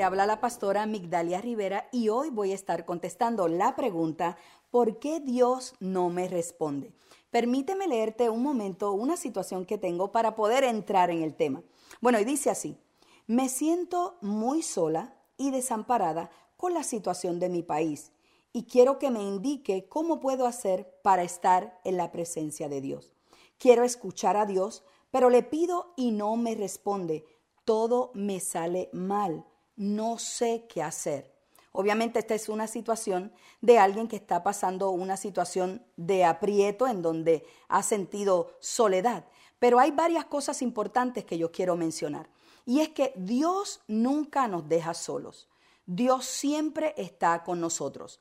te habla la pastora Migdalia Rivera y hoy voy a estar contestando la pregunta ¿por qué Dios no me responde? Permíteme leerte un momento una situación que tengo para poder entrar en el tema. Bueno, y dice así, me siento muy sola y desamparada con la situación de mi país y quiero que me indique cómo puedo hacer para estar en la presencia de Dios. Quiero escuchar a Dios, pero le pido y no me responde. Todo me sale mal. No sé qué hacer. Obviamente esta es una situación de alguien que está pasando una situación de aprieto en donde ha sentido soledad. Pero hay varias cosas importantes que yo quiero mencionar. Y es que Dios nunca nos deja solos. Dios siempre está con nosotros.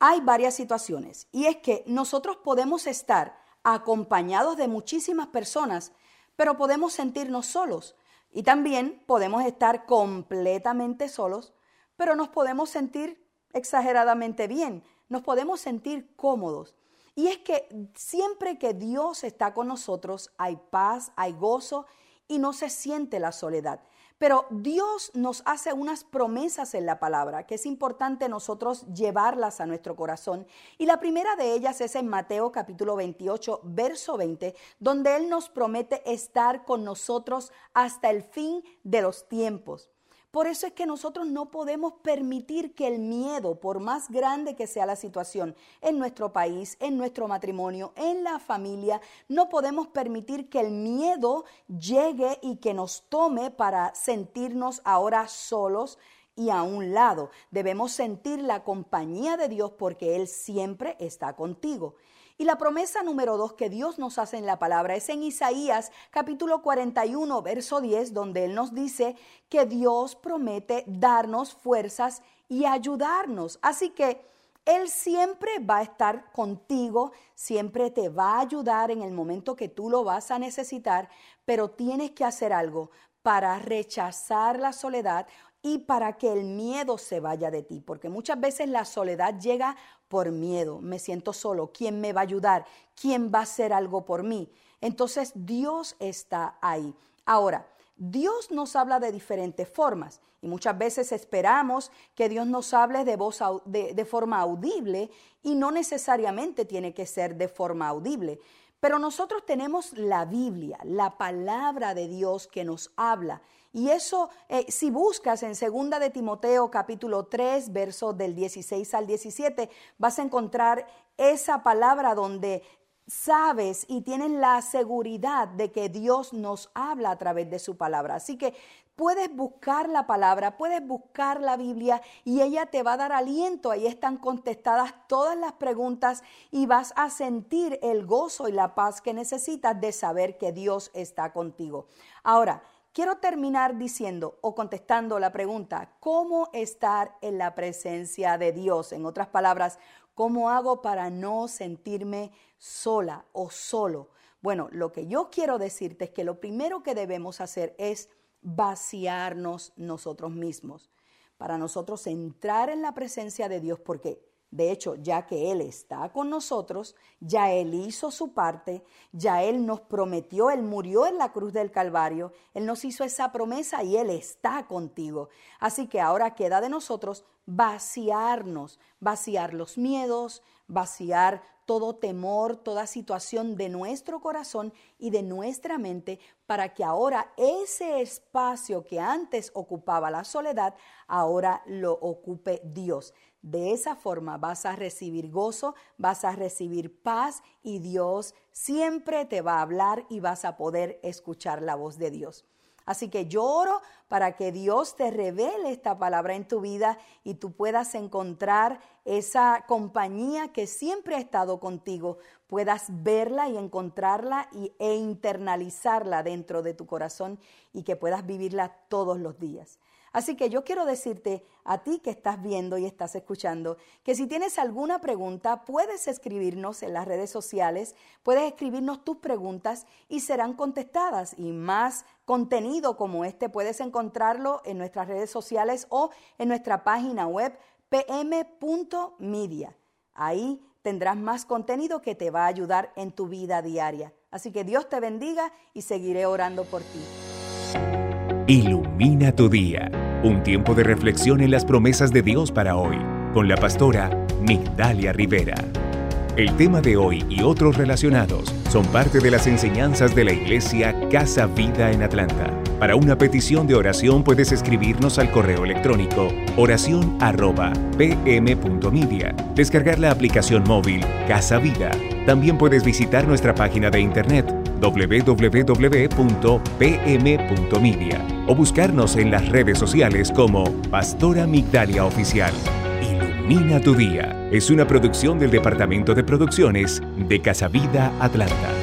Hay varias situaciones y es que nosotros podemos estar acompañados de muchísimas personas, pero podemos sentirnos solos. Y también podemos estar completamente solos, pero nos podemos sentir exageradamente bien, nos podemos sentir cómodos. Y es que siempre que Dios está con nosotros hay paz, hay gozo y no se siente la soledad. Pero Dios nos hace unas promesas en la palabra que es importante nosotros llevarlas a nuestro corazón. Y la primera de ellas es en Mateo capítulo 28, verso 20, donde Él nos promete estar con nosotros hasta el fin de los tiempos. Por eso es que nosotros no podemos permitir que el miedo, por más grande que sea la situación en nuestro país, en nuestro matrimonio, en la familia, no podemos permitir que el miedo llegue y que nos tome para sentirnos ahora solos y a un lado. Debemos sentir la compañía de Dios porque Él siempre está contigo. Y la promesa número dos que Dios nos hace en la palabra es en Isaías capítulo 41, verso 10, donde Él nos dice que Dios promete darnos fuerzas y ayudarnos. Así que Él siempre va a estar contigo, siempre te va a ayudar en el momento que tú lo vas a necesitar, pero tienes que hacer algo para rechazar la soledad y para que el miedo se vaya de ti, porque muchas veces la soledad llega por miedo, me siento solo, ¿quién me va a ayudar? ¿Quién va a hacer algo por mí? Entonces Dios está ahí. Ahora, Dios nos habla de diferentes formas y muchas veces esperamos que Dios nos hable de, voz, de, de forma audible y no necesariamente tiene que ser de forma audible. Pero nosotros tenemos la Biblia, la palabra de Dios que nos habla. Y eso, eh, si buscas en segunda de Timoteo capítulo 3, versos del 16 al 17, vas a encontrar esa palabra donde sabes y tienes la seguridad de que Dios nos habla a través de su palabra. Así que puedes buscar la palabra, puedes buscar la Biblia y ella te va a dar aliento. Ahí están contestadas todas las preguntas y vas a sentir el gozo y la paz que necesitas de saber que Dios está contigo. Ahora, quiero terminar diciendo o contestando la pregunta, ¿cómo estar en la presencia de Dios? En otras palabras, ¿cómo hago para no sentirme sola o solo? Bueno, lo que yo quiero decirte es que lo primero que debemos hacer es vaciarnos nosotros mismos, para nosotros entrar en la presencia de Dios, porque de hecho, ya que Él está con nosotros, ya Él hizo su parte, ya Él nos prometió, Él murió en la cruz del Calvario, Él nos hizo esa promesa y Él está contigo. Así que ahora queda de nosotros vaciarnos, vaciar los miedos, vaciar todo temor, toda situación de nuestro corazón y de nuestra mente para que ahora ese espacio que antes ocupaba la soledad, ahora lo ocupe Dios. De esa forma vas a recibir gozo, vas a recibir paz y Dios siempre te va a hablar y vas a poder escuchar la voz de Dios. Así que yo oro para que Dios te revele esta palabra en tu vida y tú puedas encontrar esa compañía que siempre ha estado contigo, puedas verla y encontrarla y, e internalizarla dentro de tu corazón y que puedas vivirla todos los días. Así que yo quiero decirte a ti que estás viendo y estás escuchando que si tienes alguna pregunta puedes escribirnos en las redes sociales, puedes escribirnos tus preguntas y serán contestadas y más contenido como este puedes encontrarlo en nuestras redes sociales o en nuestra página web pm.media. Ahí tendrás más contenido que te va a ayudar en tu vida diaria. Así que Dios te bendiga y seguiré orando por ti. Ilumina tu día. Un tiempo de reflexión en las promesas de Dios para hoy, con la pastora Migdalia Rivera. El tema de hoy y otros relacionados son parte de las enseñanzas de la iglesia Casa Vida en Atlanta. Para una petición de oración puedes escribirnos al correo electrónico oración@pm.media, descargar la aplicación móvil Casa Vida. También puedes visitar nuestra página de internet www.pm.media o buscarnos en las redes sociales como Pastora Migdalia Oficial. Ilumina tu día. Es una producción del Departamento de Producciones de Casa Vida Atlanta.